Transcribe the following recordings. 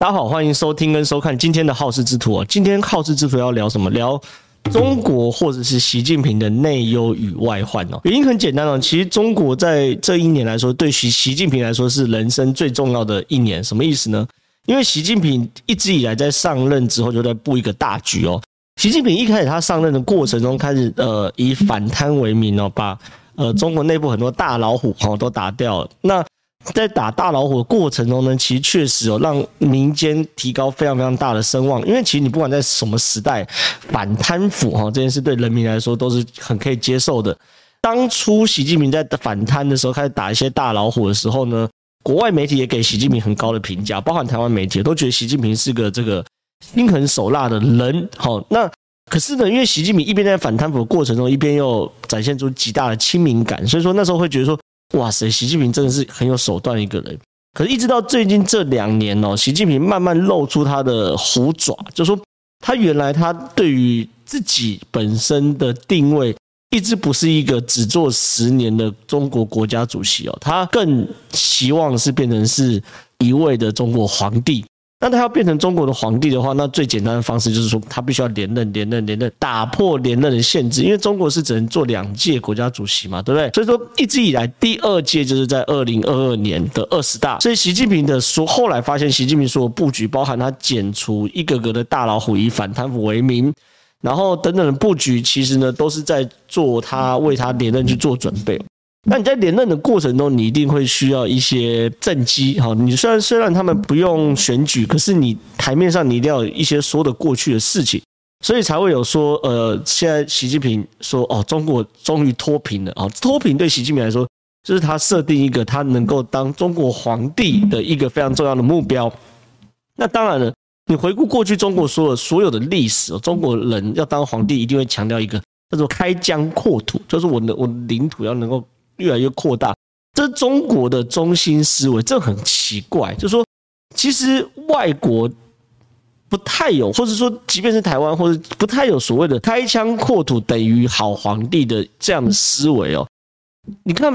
大家好，欢迎收听跟收看今天的好事之徒啊！今天好事之徒要聊什么？聊中国或者是习近平的内忧与外患哦。原因很简单哦，其实中国在这一年来说，对习习近平来说是人生最重要的一年。什么意思呢？因为习近平一直以来在上任之后就在布一个大局哦。习近平一开始他上任的过程中，开始呃以反贪为名哦，把呃中国内部很多大老虎哦都打掉了。那在打大老虎的过程中呢，其实确实有让民间提高非常非常大的声望。因为其实你不管在什么时代，反贪腐哈这件事对人民来说都是很可以接受的。当初习近平在反贪的时候，开始打一些大老虎的时候呢，国外媒体也给习近平很高的评价，包含台湾媒体都觉得习近平是个这个心狠手辣的人。好，那可是呢，因为习近平一边在反贪腐的过程中，一边又展现出极大的亲民感，所以说那时候会觉得说。哇塞，习近平真的是很有手段一个人。可是，一直到最近这两年哦，习近平慢慢露出他的虎爪，就说他原来他对于自己本身的定位，一直不是一个只做十年的中国国家主席哦，他更希望是变成是一位的中国皇帝。那他要变成中国的皇帝的话，那最简单的方式就是说，他必须要连任、连任、连任，打破连任的限制。因为中国是只能做两届国家主席嘛，对不对？所以说，一直以来第二届就是在二零二二年的二十大。所以习近平的说，后来发现习近平说布局，包含他剪除一个个的大老虎，以反贪腐为名，然后等等的布局，其实呢都是在做他为他连任去做准备。那你在连任的过程中，你一定会需要一些政绩，哈。你虽然虽然他们不用选举，可是你台面上你一定要有一些说得过去的事情，所以才会有说，呃，现在习近平说，哦，中国终于脱贫了，啊，脱贫对习近平来说，就是他设定一个他能够当中国皇帝的一个非常重要的目标。那当然了，你回顾过去中国所有所有的历史，中国人要当皇帝一定会强调一个叫做开疆扩土，就是我的我领土要能够。越来越扩大，这是中国的中心思维，这很奇怪。就是说，其实外国不太有，或者说，即便是台湾，或者不太有所谓的开疆扩土等于好皇帝的这样的思维哦。你看，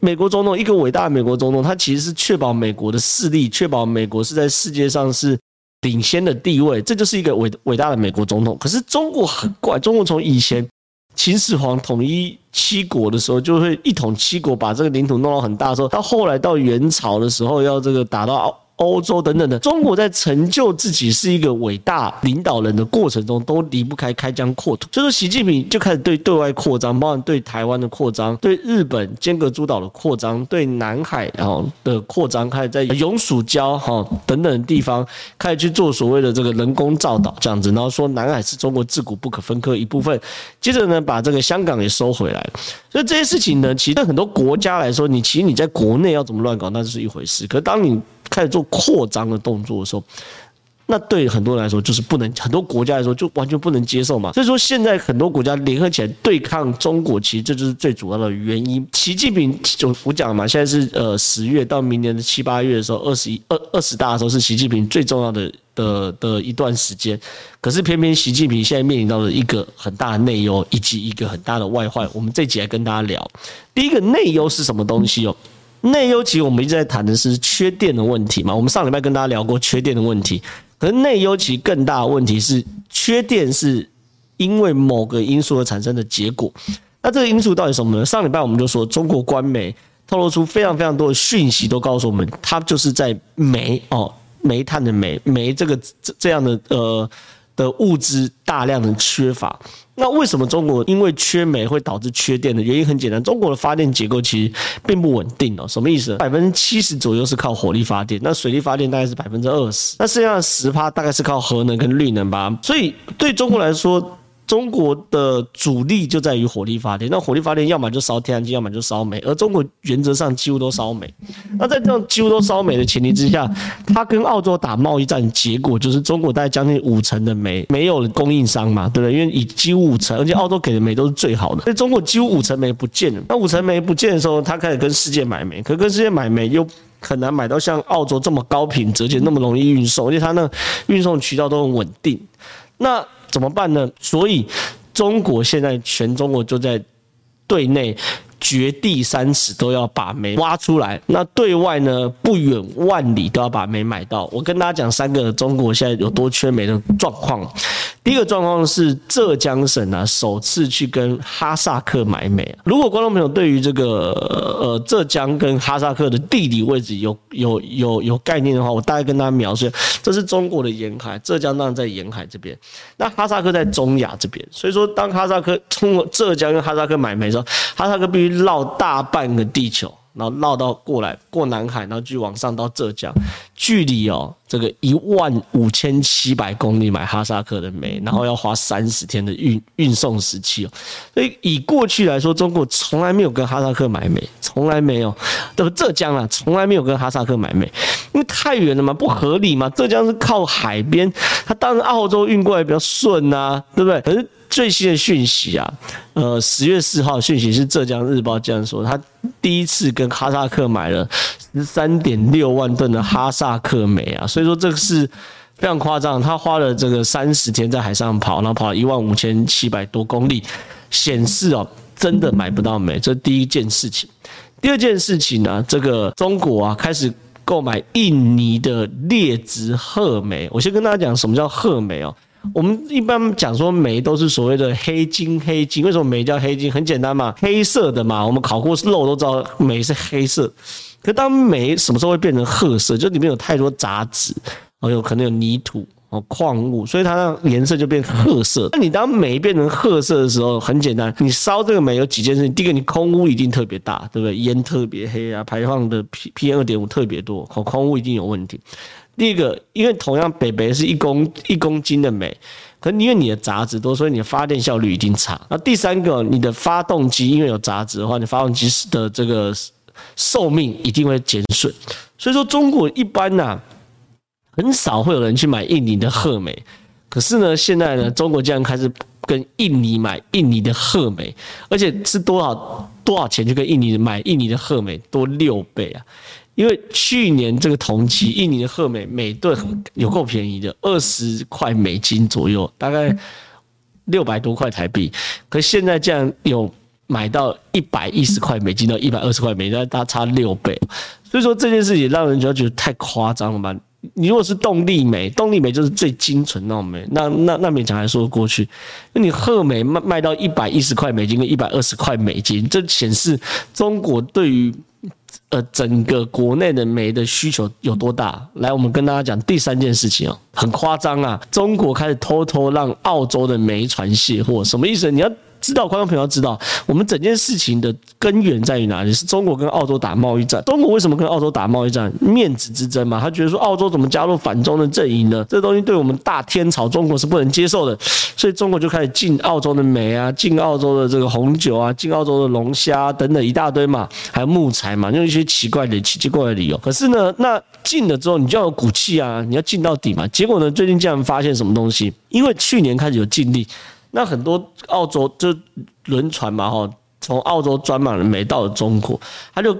美国总统一个伟大的美国总统，他其实是确保美国的势力，确保美国是在世界上是领先的地位，这就是一个伟伟大的美国总统。可是中国很怪，中国从以前。秦始皇统一七国的时候，就会一统七国，把这个领土弄到很大的时候，到后来到元朝的时候，要这个打到。欧洲等等的，中国在成就自己是一个伟大领导人的过程中，都离不开开疆扩土。所以说，习近平就开始对对外扩张，包含对台湾的扩张，对日本尖阁诸岛的扩张，对南海然后的扩张，开始在永暑礁哈等等的地方开始去做所谓的这个人工造岛这样子，然后说南海是中国自古不可分割一部分。接着呢，把这个香港也收回来。所以这些事情呢，其实对很多国家来说，你其实你在国内要怎么乱搞，那是一回事。可是当你开始做扩张的动作的时候，那对很多人来说就是不能，很多国家来说就完全不能接受嘛。所以说现在很多国家联合起来对抗中国，其实这就是最主要的原因。习近平就我讲嘛，现在是呃十月到明年的七八月的时候，二十一二二十大的时候是习近平最重要的的的一段时间。可是偏偏习近平现在面临到了一个很大的内忧，以及一个很大的外患。我们这集来跟大家聊，第一个内忧是什么东西哦？内忧其实我们一直在谈的是缺电的问题嘛，我们上礼拜跟大家聊过缺电的问题，可是内忧其实更大的问题是缺电是因为某个因素而产生的结果。那这个因素到底什么呢？上礼拜我们就说中国官媒透露出非常非常多的讯息，都告诉我们，它就是在煤哦，煤炭的煤，煤这个这这样的呃。的物资大量的缺乏，那为什么中国因为缺煤会导致缺电的原因很简单，中国的发电结构其实并不稳定哦。什么意思？百分之七十左右是靠火力发电，那水力发电大概是百分之二十，那剩下的十趴大概是靠核能跟绿能吧。所以对中国来说，中国的主力就在于火力发电，那火力发电要么就烧天然气，要么就烧煤，而中国原则上几乎都烧煤。那在这种几乎都烧煤的前提之下，他跟澳洲打贸易战，结果就是中国大概将近五成的煤没有了供应商嘛，对不对？因为以几乎五成，而且澳洲给的煤都是最好的，所以中国几乎五成煤不见了。那五成煤不见的时候，他开始跟世界买煤，可跟世界买煤又很难买到像澳洲这么高品质，而且那么容易运送，而且它那运送渠道都很稳定。那怎么办呢？所以中国现在全中国就在对内掘地三尺都要把煤挖出来，那对外呢，不远万里都要把煤买到。我跟大家讲三个中国现在有多缺煤的状况。第一个状况是浙江省啊，首次去跟哈萨克买煤。如果观众朋友对于这个呃浙江跟哈萨克的地理位置有有有有概念的话，我大概跟大家描述，这是中国的沿海，浙江当然在沿海这边，那哈萨克在中亚这边。所以说，当哈萨克通过浙江跟哈萨克买煤的时候，哈萨克必须绕大半个地球。然后绕到过来过南海，然后继续往上到浙江，距离哦这个一万五千七百公里买哈萨克的煤，然后要花三十天的运运送时期哦。所以以过去来说，中国从来没有跟哈萨克买煤，从来没有。对不？浙江啊，从来没有跟哈萨克买煤，因为太远了嘛，不合理嘛。浙江是靠海边，它当然澳洲运过来比较顺啊，对不对？可是。最新的讯息啊，呃，十月四号讯息是浙江日报这样说，他第一次跟哈萨克买了十三点六万吨的哈萨克煤啊，所以说这个是非常夸张，他花了这个三十天在海上跑，然后跑了一万五千七百多公里，显示哦，真的买不到煤，这第一件事情。第二件事情呢，这个中国啊开始购买印尼的劣质褐煤，我先跟大家讲什么叫褐煤哦。我们一般讲说煤都是所谓的黑金，黑金为什么煤叫黑金？很简单嘛，黑色的嘛。我们烤过肉都知道煤是黑色。可当煤什么时候会变成褐色？就里面有太多杂质，哦，有可能有泥土哦，矿物，所以它的颜色就变褐色。那你当煤变成褐色的时候，很简单，你烧这个煤有几件事情。第一个，你空污一定特别大，对不对？烟特别黑啊，排放的 P PM 二点五特别多，空空污一定有问题。第一个，因为同样北北是一公一公斤的煤，可是因为你的杂质多，所以你的发电效率一定差。那第三个，你的发动机因为有杂质的话，你发动机的这个寿命一定会减损。所以说，中国一般呐、很少会有人去买印尼的褐煤。可是呢，现在呢，中国竟然开始跟印尼买印尼的褐煤，而且是多少多少钱就跟印尼买印尼的褐煤多六倍啊！因为去年这个同期，印尼的褐煤每吨有够便宜的，二十块美金左右，大概六百多块台币。可现在竟然有买到一百一十块美金到一百二十块美金，大差六倍。所以说这件事情让人觉得觉得太夸张了吧？你如果是动力煤，动力煤就是最精纯那种煤，那那那勉强还说得过去。那你褐煤卖卖到一百一十块美金跟一百二十块美金，这显示中国对于。呃，整个国内的煤的需求有多大？来，我们跟大家讲第三件事情哦，很夸张啊！中国开始偷偷让澳洲的煤船卸货，什么意思？你要。知道，观众朋友要知道，我们整件事情的根源在于哪里？是中国跟澳洲打贸易战。中国为什么跟澳洲打贸易战？面子之争嘛。他觉得说，澳洲怎么加入反中的阵营呢？这东西对我们大天朝中国是不能接受的，所以中国就开始进澳洲的煤啊，进澳洲的这个红酒啊，进澳洲的龙虾等等一大堆嘛，还有木材嘛，用一些奇怪的、奇奇怪的理由。可是呢，那进了之后，你就要有骨气啊，你要进到底嘛。结果呢，最近竟然发现什么东西？因为去年开始有禁令。那很多澳洲就轮船嘛，哈，从澳洲装满了煤到了中国，他就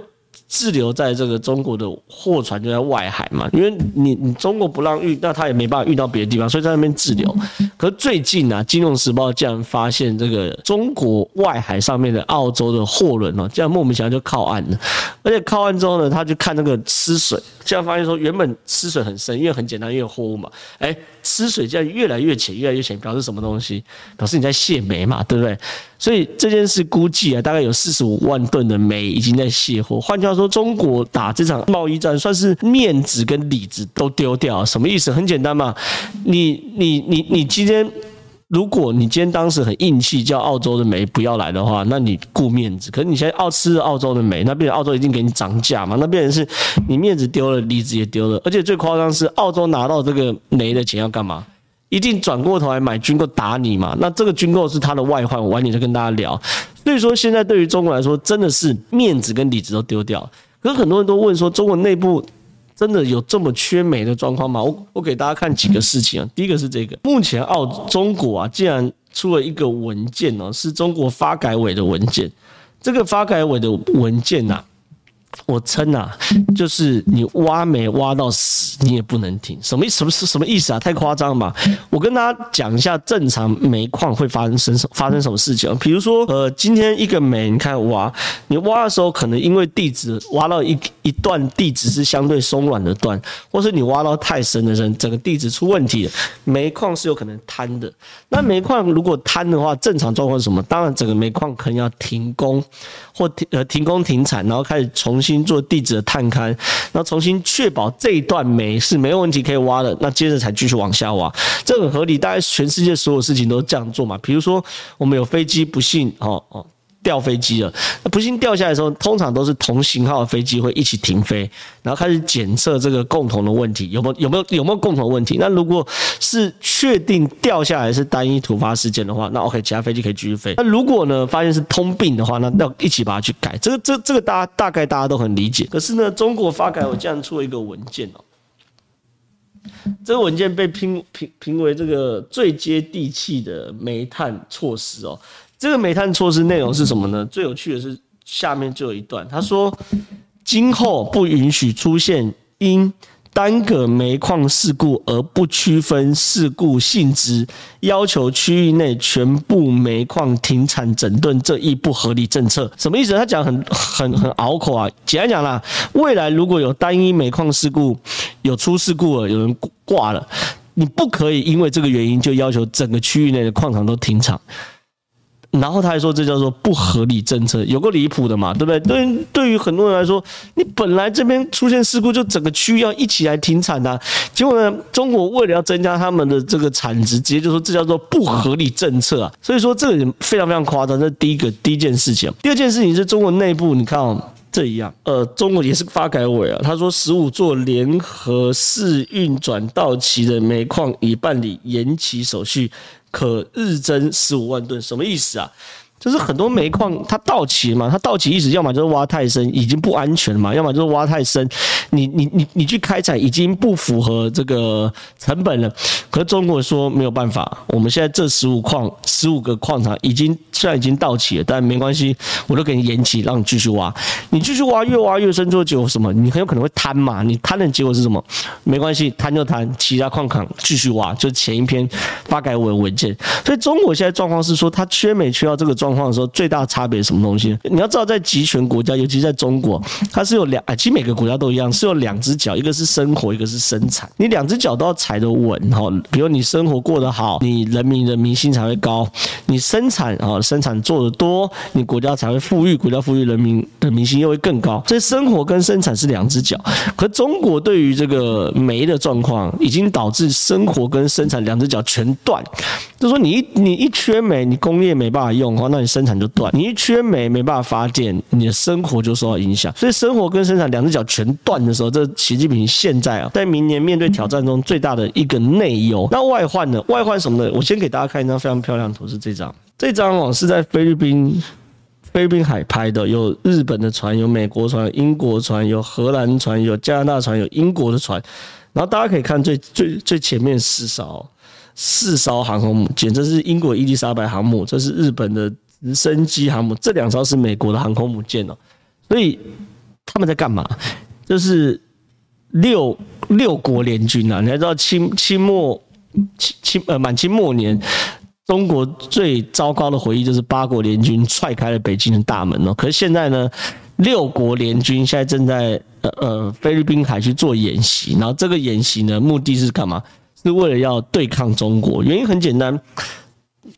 滞留在这个中国的货船就在外海嘛，因为你你中国不让运，那他也没办法运到别的地方，所以在那边滞留。可是最近啊，《金融时报》竟然发现这个中国外海上面的澳洲的货轮哦，竟然莫名其妙就靠岸了，而且靠岸之后呢，他就看那个吃水，竟然发现说原本吃水很深，因为很简单，因为货物嘛，哎。吃水这样越来越浅，越来越浅，表示什么东西？表示你在卸煤嘛，对不对？所以这件事估计啊，大概有四十五万吨的煤已经在卸货。换句话说，中国打这场贸易战，算是面子跟里子都丢掉。什么意思？很简单嘛，你你你你今天。如果你今天当时很硬气，叫澳洲的煤不要来的话，那你顾面子。可是你现在澳吃澳洲的煤，那变成澳洲一定给你涨价嘛？那变成是你面子丢了，里子也丢了。而且最夸张是，澳洲拿到这个煤的钱要干嘛？一定转过头来买军购打你嘛？那这个军购是他的外患，我晚点再跟大家聊。所以说，现在对于中国来说，真的是面子跟里子都丢掉。可是很多人都问说，中国内部。真的有这么缺煤的状况吗？我我给大家看几个事情啊。第一个是这个，目前澳中国啊，竟然出了一个文件哦，是中国发改委的文件。这个发改委的文件呐，我称啊，就是你挖煤挖到死，你也不能停。什么意什么是什么意思啊？太夸张了吧？我跟大家讲一下，正常煤矿会发生什发生什么事情。比如说，呃，今天一个煤，你看挖，你挖的时候，可能因为地质挖到一一段地质是相对松软的段，或是你挖到太深的深，整个地质出问题了，煤矿是有可能坍的。那煤矿如果坍的话，正常状况是什么？当然，整个煤矿可能要停工，或停呃停工停产，然后开始重新。做地址的探勘，那重新确保这一段煤是没有问题可以挖的，那接着才继续往下挖，这很合理。大概全世界所有事情都这样做嘛。比如说，我们有飞机不幸哦哦。掉飞机了，那不幸掉下来的时候，通常都是同型号的飞机会一起停飞，然后开始检测这个共同的问题有没有有没有有没有共同问题。那如果是确定掉下来是单一突发事件的话，那 OK，其他飞机可以继续飞。那如果呢发现是通病的话，那要一起把它去改。这个这这个大家大概大家都很理解。可是呢，中国发改委竟然出了一个文件哦，这个文件被评评评为这个最接地气的煤炭措施哦。这个煤炭措施内容是什么呢？最有趣的是下面就有一段，他说：今后不允许出现因单个煤矿事故而不区分事故性质，要求区域内全部煤矿停产整顿这一不合理政策。什么意思？他讲很很很拗口啊。简单讲啦，未来如果有单一煤矿事故有出事故了，有人挂了，你不可以因为这个原因就要求整个区域内的矿场都停产。然后他还说，这叫做不合理政策，有够离谱的嘛，对不对？对，对于很多人来说，你本来这边出现事故，就整个区域要一起来停产的啊，结果呢，中国为了要增加他们的这个产值，直接就说这叫做不合理政策啊。所以说这个非常非常夸张。这是第一个第一件事情。第二件事情是中国内部，你看哦，这一样，呃，中国也是发改委啊，他说十五座联合试运转到期的煤矿已办理延期手续。可日增十五万吨，什么意思啊？就是很多煤矿它到期嘛，它到期意思要么就是挖太深，已经不安全了嘛；要么就是挖太深，你你你你去开采已经不符合这个成本了。可是中国说没有办法，我们现在这十五矿十五个矿场已经虽然已经到期了，但没关系，我都给你延期，让你继续挖。你继续挖，越挖越深，最后结果什么？你很有可能会瘫嘛。你瘫的结果是什么？没关系，瘫就瘫，其他矿场继续挖。就前一篇发改委文件。所以中国现在状况是说，它缺煤缺到这个状况的时候，最大差别是什么东西？你要知道，在集权国家，尤其在中国，它是有两，其实每个国家都一样，是有两只脚，一个是生活，一个是生产。你两只脚都要踩得稳哈。比如你生活过得好，你人民的民心才会高；你生产啊，生产做得多，你国家才会富裕，国家富裕，人民的民心又会更高。所以生活跟生产是两只脚。可中国对于这个煤的状况，已经导致生活跟生产两只脚全断。就说你一你一缺煤，你工业没办法用哈，那你生产就断；你一缺煤，没办法发电，你的生活就受到影响。所以生活跟生产两只脚全断的时候，这习近平现在啊，在明年面对挑战中最大的一个内忧。那外患呢？外患什么呢？我先给大家看一张非常漂亮的图，是这张。这张哦是在菲律宾菲律宾海拍的，有日本的船，有美国船，英国船，有荷兰船，有加拿大船，有英国的船。然后大家可以看最最最前面四艘。四艘航空母舰，这是英国伊丽莎白航母，这是日本的直升机航母，这两艘是美国的航空母舰哦。所以他们在干嘛？就是六六国联军啊！你还知道清清末清清呃满清末年，中国最糟糕的回忆就是八国联军踹开了北京的大门哦。可是现在呢，六国联军现在正在呃呃菲律宾海去做演习，然后这个演习呢，目的是干嘛？是为了要对抗中国，原因很简单，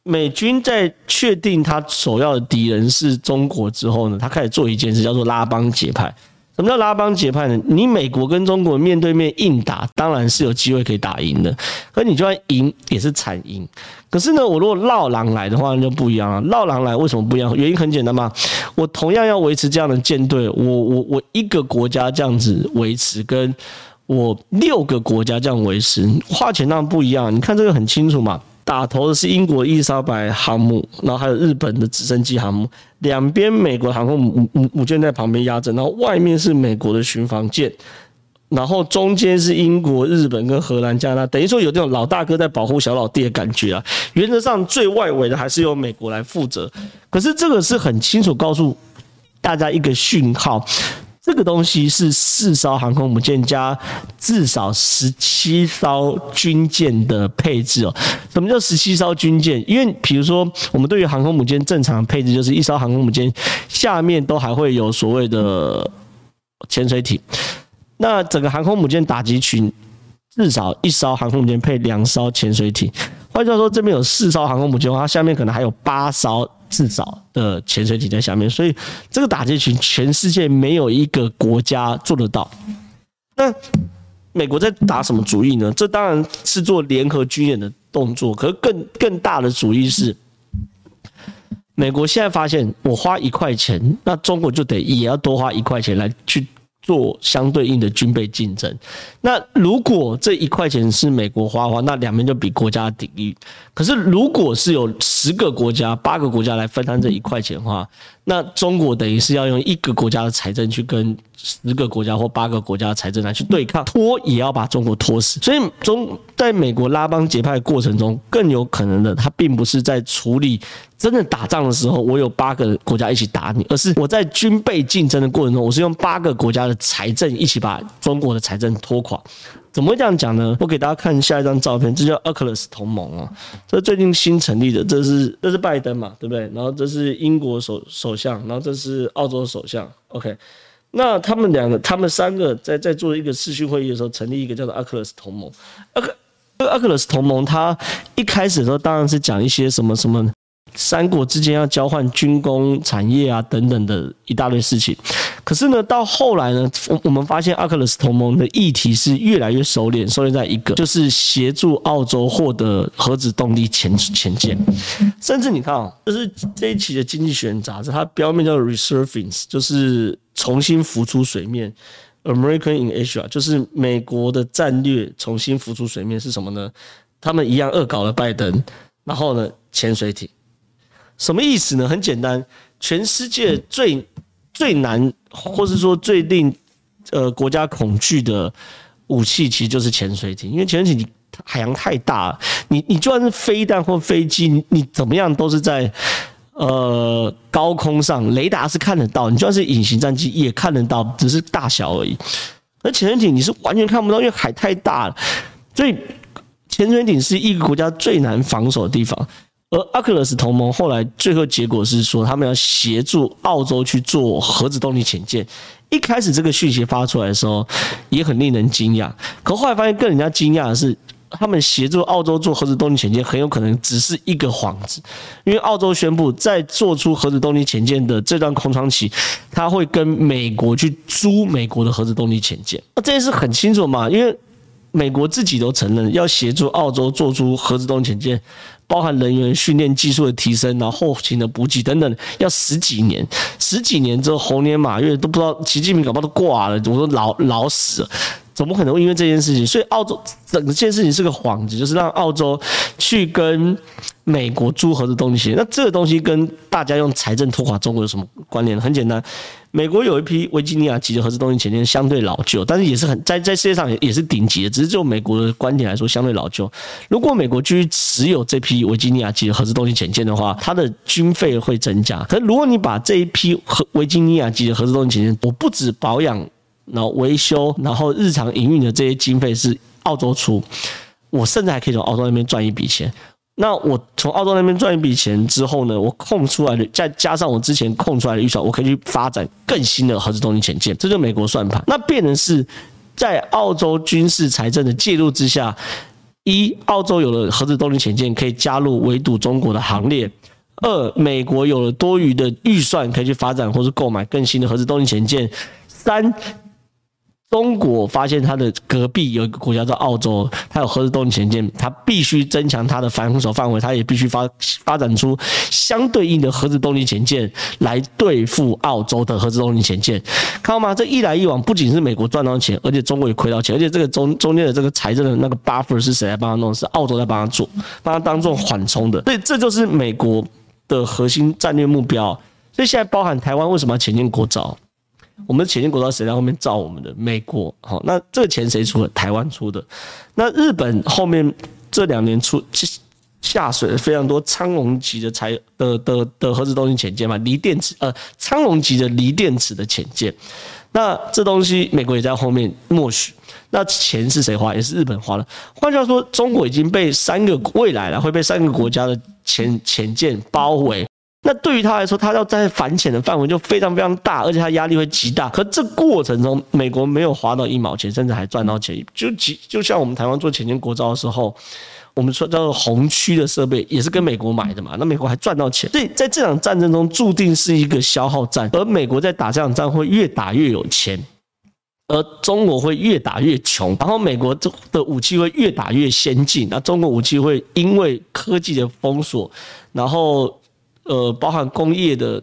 美军在确定他首要的敌人是中国之后呢，他开始做一件事，叫做拉帮结派。什么叫拉帮结派呢？你美国跟中国面对面硬打，当然是有机会可以打赢的，可你就算赢也是惨赢。可是呢，我如果绕狼来的话，那就不一样了。绕狼来为什么不一样？原因很简单嘛，我同样要维持这样的舰队，我我我一个国家这样子维持跟。我六个国家这样维持，花钱当然不一样。你看这个很清楚嘛，打头的是英国伊丽莎白航母，然后还有日本的直升机航母，两边美国航空母母母舰在旁边压着，然后外面是美国的巡防舰，然后中间是英国、日本跟荷兰、加拿大，等于说有这种老大哥在保护小老弟的感觉啊。原则上最外围的还是由美国来负责，可是这个是很清楚告诉大家一个讯号。这个东西是四艘航空母舰加至少十七艘军舰的配置哦。什么叫十七艘军舰？因为比如说，我们对于航空母舰正常配置就是一艘航空母舰下面都还会有所谓的潜水艇。那整个航空母舰打击群至少一艘航空母舰配两艘潜水艇。换句话说，这边有四艘航空母舰，它下面可能还有八艘。至少的潜水艇在下面，所以这个打击群全世界没有一个国家做得到。那美国在打什么主意呢？这当然是做联合军演的动作，可是更更大的主意是，美国现在发现我花一块钱，那中国就得也要多花一块钱来去。做相对应的军备竞争。那如果这一块钱是美国花花，那两边就比国家底蕴。可是如果是有十个国家、八个国家来分摊这一块钱的话，那中国等于是要用一个国家的财政去跟十个国家或八个国家的财政来去对抗，拖也要把中国拖死。所以中在美国拉帮结派过程中，更有可能的，他并不是在处理。真的打仗的时候，我有八个国家一起打你，而是我在军备竞争的过程中，我是用八个国家的财政一起把中国的财政拖垮。怎么会这样讲呢？我给大家看下一张照片，这叫 AUKUS 同盟啊，这最近新成立的，这是这是拜登嘛，对不对？然后这是英国首首相，然后这是澳洲首相。OK，那他们两个，他们三个在在做一个视讯会议的时候，成立一个叫做 AUKUS 同盟。AUKUS AUKUS 同盟，它一开始的时候当然是讲一些什么什么。三国之间要交换军工产业啊，等等的一大堆事情。可是呢，到后来呢，我我们发现 AUKUS 同盟的议题是越来越收敛，收敛在一个就是协助澳洲获得核子动力潜潜舰。甚至你看啊、哦，这是这一期的《经济学人》杂志，它标面叫 Resurfing，就是重新浮出水面。American in Asia，就是美国的战略重新浮出水面是什么呢？他们一样恶搞了拜登，然后呢，潜水艇。什么意思呢？很简单，全世界最最难，或是说最令呃国家恐惧的武器，其实就是潜水艇。因为潜水艇海洋太大了，你你就算是飞弹或飞机，你你怎么样都是在呃高空上，雷达是看得到，你就算是隐形战机也看得到，只是大小而已。而潜水艇你是完全看不到，因为海太大了，所以潜水艇是一个国家最难防守的地方。而 AUKUS 同盟后来最后结果是说，他们要协助澳洲去做核子动力潜舰。一开始这个讯息发出来的时候，也很令人惊讶。可后来发现更人惊讶的是，他们协助澳洲做核子动力潜舰，很有可能只是一个幌子。因为澳洲宣布，在做出核子动力潜舰的这段空窗期，他会跟美国去租美国的核子动力潜舰。那这件事很清楚嘛？因为美国自己都承认要协助澳洲做出核子动力潜舰。包含人员训练、技术的提升，然后后勤的补给等等，要十几年，十几年之后，猴年马月都不知道习近平搞不好都挂了，我说老老死了，怎么可能会因为这件事情？所以澳洲整件事情是个幌子，就是让澳洲去跟美国租核子动力潜艇。那这个东西跟大家用财政拖垮中国有什么关联？很简单。美国有一批维吉尼亚级的核子东西潜艇，相对老旧，但是也是很在在世界上也也是顶级的。只是就美国的观点来说，相对老旧。如果美国继续持有这批维吉尼亚级的核子东西潜艇的话，它的军费会增加。可是如果你把这一批核维吉尼亚级的核子东西潜艇，我不止保养，然后维修，然后日常营运的这些经费是澳洲出，我甚至还可以从澳洲那边赚一笔钱。那我从澳洲那边赚一笔钱之后呢，我空出来的再加上我之前空出来的预算，我可以去发展更新的核子动力潜舰，这就美国算盘。那变成是在澳洲军事财政的介入之下，一澳洲有了核子动力潜舰可以加入围堵中国的行列；二美国有了多余的预算可以去发展或是购买更新的核子动力潜舰；三。中国发现它的隔壁有一个国家叫澳洲，它有核子动力潜舰，它必须增强它的防守范围，它也必须发发展出相对应的核子动力潜舰来对付澳洲的核子动力潜舰，看到吗？这一来一往，不仅是美国赚到钱，而且中国也亏到钱，而且这个中中间的这个财政的那个 buffer 是谁来帮他弄？是澳洲在帮他做，帮他当做缓冲的，所以这就是美国的核心战略目标。所以现在包含台湾为什么要前进国造？我们的潜艇国造谁在后面造我们的？美国，好，那这个钱谁出的？台湾出的。那日本后面这两年出，下水非常多苍龙级的材的的的核子动力潜舰嘛，锂电池呃苍龙级的锂电池的潜舰。那这东西美国也在后面默许。那钱是谁花？也是日本花的。换句话说，中国已经被三个未来了会被三个国家的潜潜舰包围。那对于他来说，他要在反潜的范围就非常非常大，而且他压力会极大。可这过程中，美国没有花到一毛钱，甚至还赚到钱。就就就像我们台湾做潜艇国造的时候，我们说叫做红区的设备也是跟美国买的嘛，那美国还赚到钱。所以在这场战争中，注定是一个消耗战，而美国在打这场仗会越打越有钱。而中国会越打越穷，然后美国的武器会越打越先进，那中国武器会因为科技的封锁，然后呃，包含工业的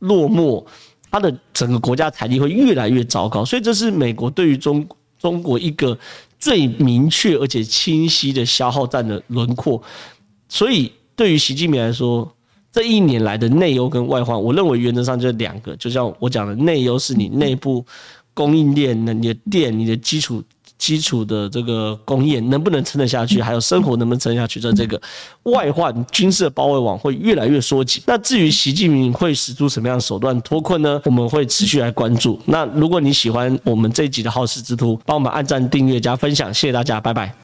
落寞，它的整个国家财力会越来越糟糕。所以这是美国对于中中国一个最明确而且清晰的消耗战的轮廓。所以对于习近平来说，这一年来的内忧跟外患，我认为原则上就是两个，就像我讲的，内忧是你内部。供应链，那你的电，你的基础基础的这个工业能不能撑得下去？还有生活能不能撑下去？在这个外患，军事的包围网会越来越缩紧。那至于习近平会使出什么样的手段脱困呢？我们会持续来关注。那如果你喜欢我们这一集的好事之徒，帮我们按赞、订阅、加分享，谢谢大家，拜拜。